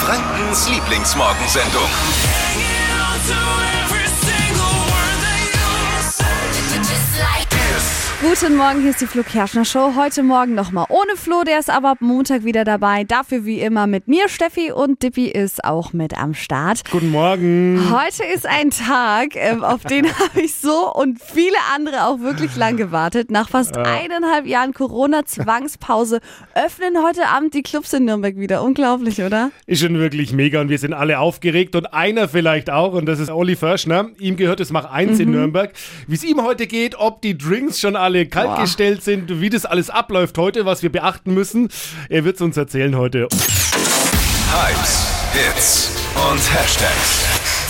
Frankens Lieblingsmorgensendung. Guten Morgen, hier ist die Flo Kerschner Show. Heute Morgen nochmal ohne Flo, der ist aber ab Montag wieder dabei. Dafür wie immer mit mir, Steffi und Dippi ist auch mit am Start. Guten Morgen. Heute ist ein Tag, ähm, auf den habe ich so und viele andere auch wirklich lang gewartet. Nach fast eineinhalb Jahren Corona-Zwangspause öffnen heute Abend die Clubs in Nürnberg wieder. Unglaublich, oder? Ist schon wirklich mega und wir sind alle aufgeregt und einer vielleicht auch und das ist Olli Förschner. Ihm gehört es Mach 1 in Nürnberg. Wie es ihm heute geht, ob die Drinks schon alle kaltgestellt sind, wie das alles abläuft heute, was wir beachten müssen. Er wird es uns erzählen heute. Hypes, Hits und Hashtags.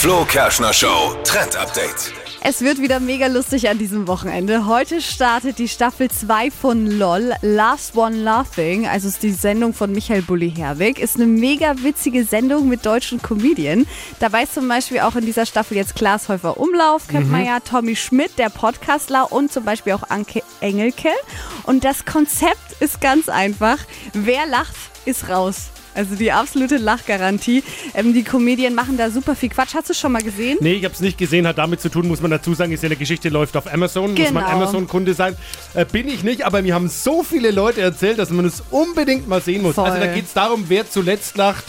Flo Kerschner Show Trend Update. Es wird wieder mega lustig an diesem Wochenende. Heute startet die Staffel 2 von LOL, Last One Laughing. Also ist die Sendung von Michael Bulli Herwig. Ist eine mega witzige Sendung mit deutschen Comedien. Dabei ist zum Beispiel auch in dieser Staffel jetzt Klaas Häufer Umlauf, kennt man ja, Tommy Schmidt, der Podcastler und zum Beispiel auch Anke Engelke. Und das Konzept ist ganz einfach. Wer lacht, ist raus. Also die absolute Lachgarantie. Ähm, die Comedien machen da super viel Quatsch. Hast du schon mal gesehen? Nee, ich habe es nicht gesehen, hat damit zu tun, muss man dazu sagen, ist ja eine Geschichte, läuft auf Amazon, muss man Genau. Amazon-Kunde sein. Äh, bin ich nicht, aber mir haben so viele Leute erzählt, dass man es unbedingt mal sehen muss. Voll. Also da geht es darum, wer zuletzt lacht,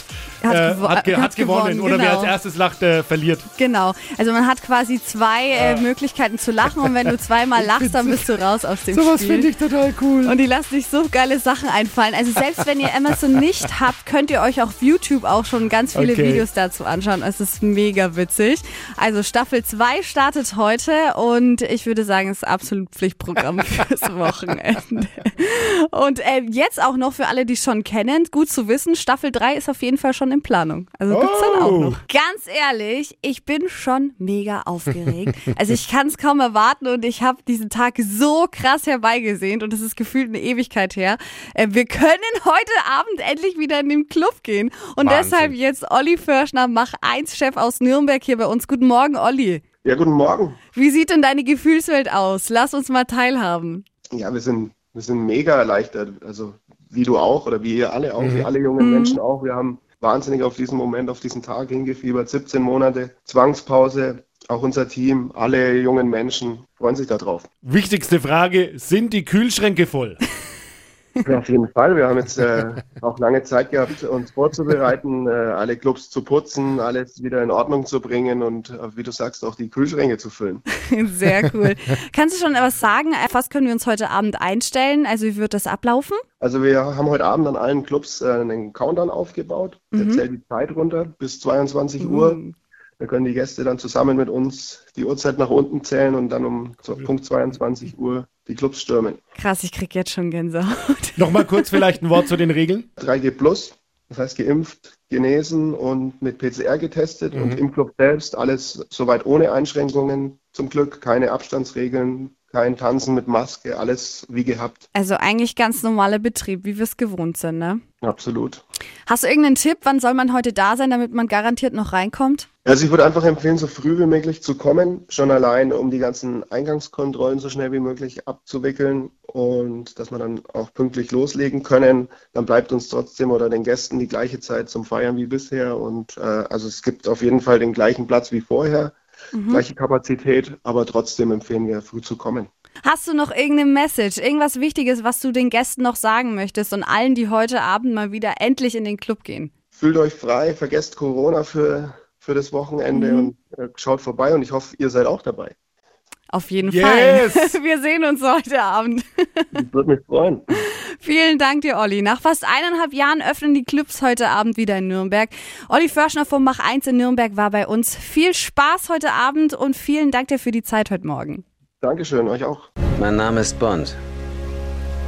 Hat äh, gewo- hat, ge hat hat gewonnen. gewonnen, Oder wer genau. als erstes lacht, äh, verliert. Genau. Also man hat quasi zwei äh, Möglichkeiten zu lachen und wenn du zweimal lachst, dann bist du raus aus dem Sowas Spiel. finde ich total cool. und die lassen sich so geile Sachen einfallen. Also selbst wenn ihr Amazon nicht habt, könnt ihr euch auf YouTube auch schon ganz viele Okay. Videos dazu anschauen. Es ist mega witzig. Also Staffel 2 startet heute und ich würde sagen, es ist absolut Pflichtprogramm fürs Wochenende. Und äh, jetzt auch noch für alle, die es schon kennen, gut zu wissen, Staffel 3 ist auf jeden Fall schon in Planung. Also gibt's dann auch Oh. noch. Ganz ehrlich, ich bin schon mega aufgeregt. Also ich kann es kaum erwarten und ich habe diesen Tag so krass herbeigesehnt und es ist gefühlt eine Ewigkeit her. Äh, wir können heute Abend endlich wieder in den Club gehen und Wahnsinn. deshalb jetzt Olli Förschner, Mach 1 Chef aus Nürnberg hier bei uns. Guten Morgen, Olli. Ja, guten Morgen. Wie sieht denn deine Gefühlswelt aus? Lass uns mal teilhaben. Ja, wir sind, wir sind mega erleichtert. Also wie du auch oder wie ihr alle auch, wie alle jungen Menschen auch. Wir haben wahnsinnig auf diesen Moment, auf diesen Tag hingefiebert. 17 Monate Zwangspause. Auch unser Team, alle jungen Menschen freuen sich darauf. Wichtigste Frage, sind die Kühlschränke voll? Ja, auf jeden Fall. Wir haben jetzt äh, auch lange Zeit gehabt, uns vorzubereiten, äh, alle Clubs zu putzen, alles wieder in Ordnung zu bringen und, äh, wie du sagst, auch die Kühlschränke zu füllen. Sehr cool. Kannst du schon was sagen? Auf Was können wir uns heute Abend einstellen? Also wie wird das ablaufen? Also wir haben heute Abend an allen Clubs äh, einen Countdown aufgebaut. Der zählt die Zeit runter bis 22 Uhr. Da können die Gäste dann zusammen mit uns die Uhrzeit nach unten zählen und dann um so Punkt 22 Uhr die Clubs stürmen. Krass, ich krieg jetzt schon Gänsehaut. Nochmal kurz vielleicht ein Wort zu den Regeln. 3G Plus, das heißt geimpft, genesen und mit PCR getestet und im Club selbst alles soweit ohne Einschränkungen. Zum Glück keine Abstandsregeln, kein Tanzen mit Maske, alles wie gehabt. Also eigentlich ganz normaler Betrieb, wie wir es gewohnt sind, ne? Absolut. Hast du irgendeinen Tipp, wann soll man heute da sein, damit man garantiert noch reinkommt? Also ich würde einfach empfehlen, so früh wie möglich zu kommen, schon allein, um die ganzen Eingangskontrollen so schnell wie möglich abzuwickeln und dass wir dann auch pünktlich loslegen können. Dann bleibt uns trotzdem oder den Gästen die gleiche Zeit zum Feiern wie bisher und äh, also es gibt auf jeden Fall den gleichen Platz wie vorher, gleiche Kapazität, aber trotzdem empfehlen wir, früh zu kommen. Hast du noch irgendeine Message, irgendwas Wichtiges, was du den Gästen noch sagen möchtest und allen, die heute Abend mal wieder endlich in den Club gehen? Fühlt euch frei, vergesst Corona für, für das Wochenende und äh, schaut vorbei und ich hoffe, ihr seid auch dabei. Auf jeden Yes! Fall. Wir sehen uns heute Abend. Ich würde mich freuen. Vielen Dank dir, Olli. Nach fast eineinhalb Jahren öffnen die Clubs heute Abend wieder in Nürnberg. Olli Förschner vom Mach 1 in Nürnberg war bei uns. Viel Spaß heute Abend und vielen Dank dir für die Zeit heute Morgen. Dankeschön, euch auch. Mein Name ist Bond.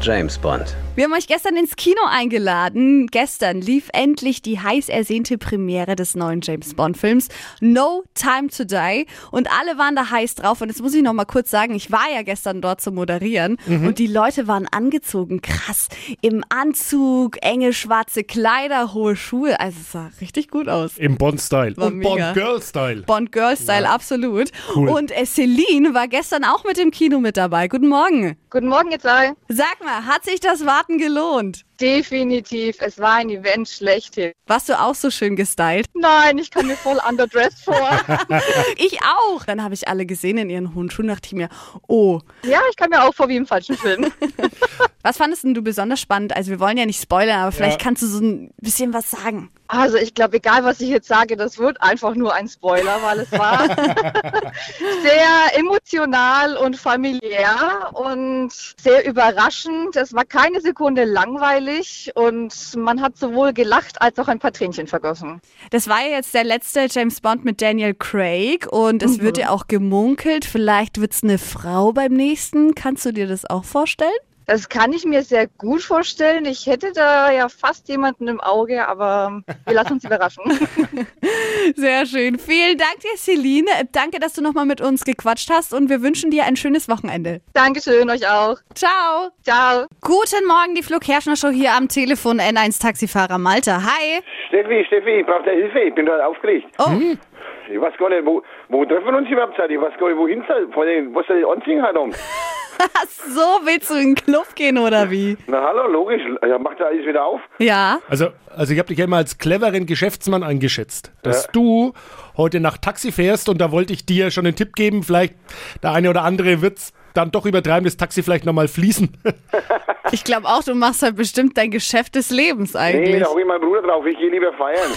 James Bond. Wir haben euch gestern ins Kino eingeladen. Gestern lief endlich die heiß ersehnte Premiere des neuen James Bond Films No Time to Die und alle waren da heiß drauf und jetzt muss ich noch mal kurz sagen, ich war ja gestern dort zu moderieren und die Leute waren angezogen, krass, im Anzug, enge schwarze Kleider, hohe Schuhe, also es sah richtig gut aus. Im Bond-Style. War Und mega. Bond-Girl-Style. Bond Girl Style, absolut. Cool. Und äh, Celine war gestern auch mit dem Kino mit dabei. Guten Morgen. Guten Morgen, zwei. Sag mal, hat sich das Warten Fahrten gelohnt? Definitiv. Es war ein Event schlechthin. Warst du auch so schön gestylt? Nein, ich kam mir voll underdressed vor. Ich auch. Dann habe ich alle gesehen in ihren hohen Schuhen, dachte ich mir, oh. ja, ich kam mir auch vor wie im falschen Film. Was fandest denn du besonders spannend? Also wir wollen ja nicht spoilern, aber vielleicht Ja. kannst du so ein bisschen was sagen. Also ich glaube, egal was ich jetzt sage, das wird einfach nur ein Spoiler, weil es war sehr emotional und familiär und sehr überraschend. Es war keine Sekunde langweilig und man hat sowohl gelacht als auch ein paar Tränchen vergossen. Das war ja jetzt der letzte James Bond mit Daniel Craig und es wird ja auch gemunkelt, vielleicht wird es eine Frau beim nächsten. Kannst du dir das auch vorstellen? Das kann ich mir sehr gut vorstellen. Ich hätte da ja fast jemanden im Auge, aber wir lassen uns überraschen. Sehr schön. Vielen Dank dir, Celine. Danke, dass du nochmal mit uns gequatscht hast und wir wünschen dir ein schönes Wochenende. Dankeschön, euch auch. Ciao. Ciao. Guten Morgen, die Flo Kerschner Show hier am Telefon. N1 Taxifahrer Malte. Hi. Steffi, Steffi, ich brauche Hilfe, ich bin da aufgeregt. Oh, Ich weiß gar nicht, wo, wo treffen wir uns überhaupt? Ich weiß gar nicht, wohin soll, vor allem, was soll ich anziehen heute? so willst du in den Club gehen oder wie? Na hallo, logisch, ja, macht ja alles wieder auf. Ja. Also, also ich habe dich ja immer als cleveren Geschäftsmann eingeschätzt, dass du heute nach Taxi fährst und da wollte ich dir schon einen Tipp geben, vielleicht der eine oder andere wird's dann doch übertreiben, das Taxi vielleicht nochmal fließen. Ich glaube auch, du machst halt bestimmt dein Geschäft des Lebens Nee, eigentlich. da hab ich meinen Bruder drauf, ich gehe lieber feiern.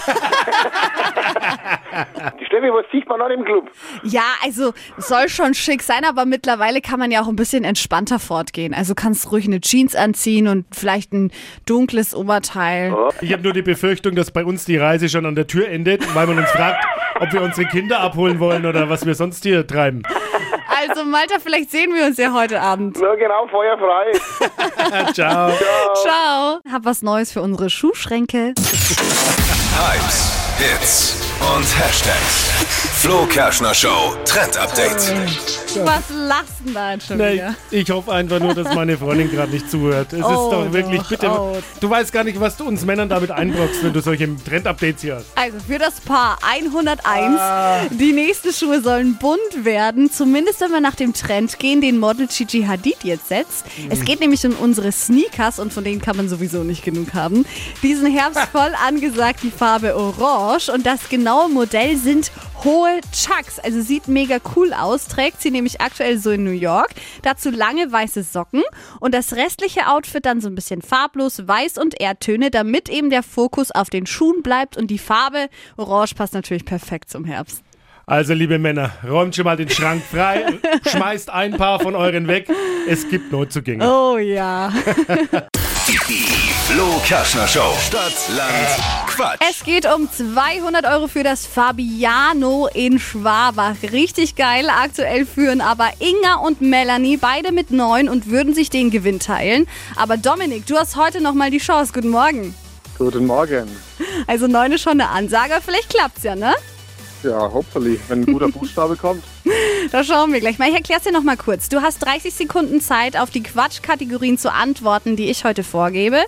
Die Steffi, was sieht man an im Club? Ja, also soll schon schick sein, aber mittlerweile kann man ja auch ein bisschen entspannter fortgehen. Also kannst ruhig eine Jeans anziehen und vielleicht ein dunkles Oberteil. Ich habe nur die Befürchtung, dass bei uns die Reise schon an der Tür endet, weil man uns fragt, ob wir unsere Kinder abholen wollen oder was wir sonst hier treiben. Also Malta, vielleicht sehen wir uns ja heute Abend. Na genau, Feuer frei. Ciao. Ciao. Hab was Neues für unsere Schuhschränke. Hypes, Hits und Hashtags. Flo Kerschner Show Trend Update. Was lachst denn da jetzt schon Nee, wieder? ich hoffe einfach nur, dass meine Freundin gerade nicht zuhört. Es Oh, ist doch wirklich, doch, bitte. oh. Du weißt gar nicht, was du uns Männern damit einbrockst, wenn du solche Trend-Updates hier hast. Also für das Paar 101. Die nächsten Schuhe sollen bunt werden, zumindest wenn wir nach dem Trend gehen, den Model Gigi Hadid jetzt setzt. Es geht nämlich um unsere Sneakers und von denen kann man sowieso nicht genug haben. Diesen Herbst voll angesagt die Farbe Orange und das genaue Modell sind hohe Chucks. Also sieht mega cool aus, trägt sie nämlich aktuell so in New York. Dazu lange weiße Socken und das restliche Outfit dann so ein bisschen farblos, weiß und Erdtöne, damit eben der Fokus auf den Schuhen bleibt und die Farbe Orange passt natürlich perfekt zum Herbst. Also, liebe Männer, räumt schon mal den Schrank frei, schmeißt ein paar von euren weg. Es gibt Neuzugänge. Oh ja. Die Flo Kerschner Show. Stadt, Land, Quatsch. Es geht um 200 Euro für das Fabiano in Schwabach. Richtig geil. Aktuell führen aber Inga und Melanie beide mit neun und würden sich den Gewinn teilen. Aber Dominik, du hast heute noch mal die Chance. Guten Morgen. Guten Morgen. Also neun ist schon eine Ansage. Vielleicht klappt's ja, ne? Ja, hopefully, wenn ein guter Buchstabe kommt. Da schauen wir gleich mal. Ich erklär's dir noch mal kurz. Du hast 30 Sekunden Zeit, auf die Quatschkategorien zu antworten, die ich heute vorgebe.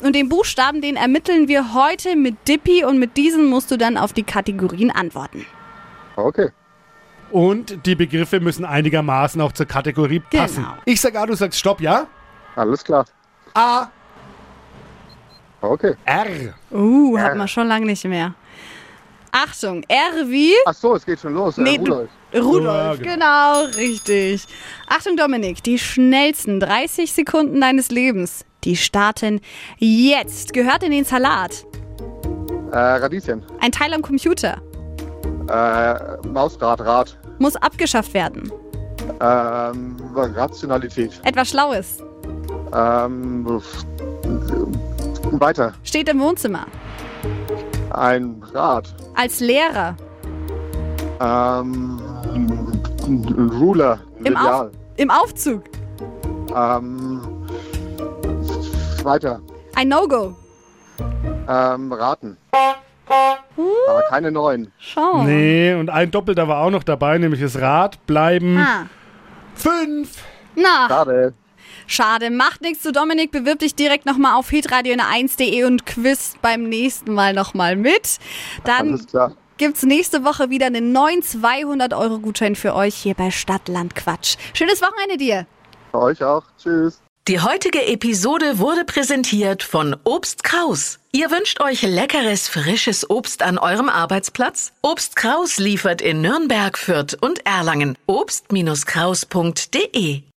Und den Buchstaben, den ermitteln wir heute mit Dippy und mit diesen musst du dann auf die Kategorien antworten. Okay. Und die Begriffe müssen einigermaßen auch zur Kategorie passen. Genau. Ich sag A, du sagst Stopp, ja? Alles klar. A, Okay. R. Uh, hat man schon lange nicht mehr. Achtung, R wie Ach so, es geht schon los. Nee, äh, Rudolf. Rudolf. Ja, genau. richtig. Achtung, Dominik, die schnellsten 30 Sekunden deines Lebens, die starten jetzt. Gehört in den Salat. Äh, Radieschen. Ein Teil am Computer. Äh, Mausrad, Rad. Muss abgeschafft werden. Ähm, Rationalität. Etwas Schlaues. Ähm, weiter. Steht im Wohnzimmer. Ein Rad. Als Lehrer. Ähm, ein Ruler. Im, Auf. Im Aufzug. Ähm, weiter. Ein No-Go. Ähm, raten. Aber keine neuen. Schau. Nee, und ein Doppelter war auch noch dabei, nämlich das Rad. Bleiben Ah. fünf. Na, Schade. Schade. Macht nichts zu Dominik. Bewirb dich direkt nochmal auf hitradio 1.de und quiz beim nächsten Mal nochmal mit. Dann Alles klar. gibt's nächste Woche wieder einen neuen 200-Euro-Gutschein für euch hier bei Stadtland Quatsch. Schönes Wochenende dir. Für euch auch. Tschüss. Die heutige Episode wurde präsentiert von Obst Kraus. Ihr wünscht euch leckeres, frisches Obst an eurem Arbeitsplatz? Obst Kraus liefert in Nürnberg, Fürth und Erlangen. Obst-Kraus.de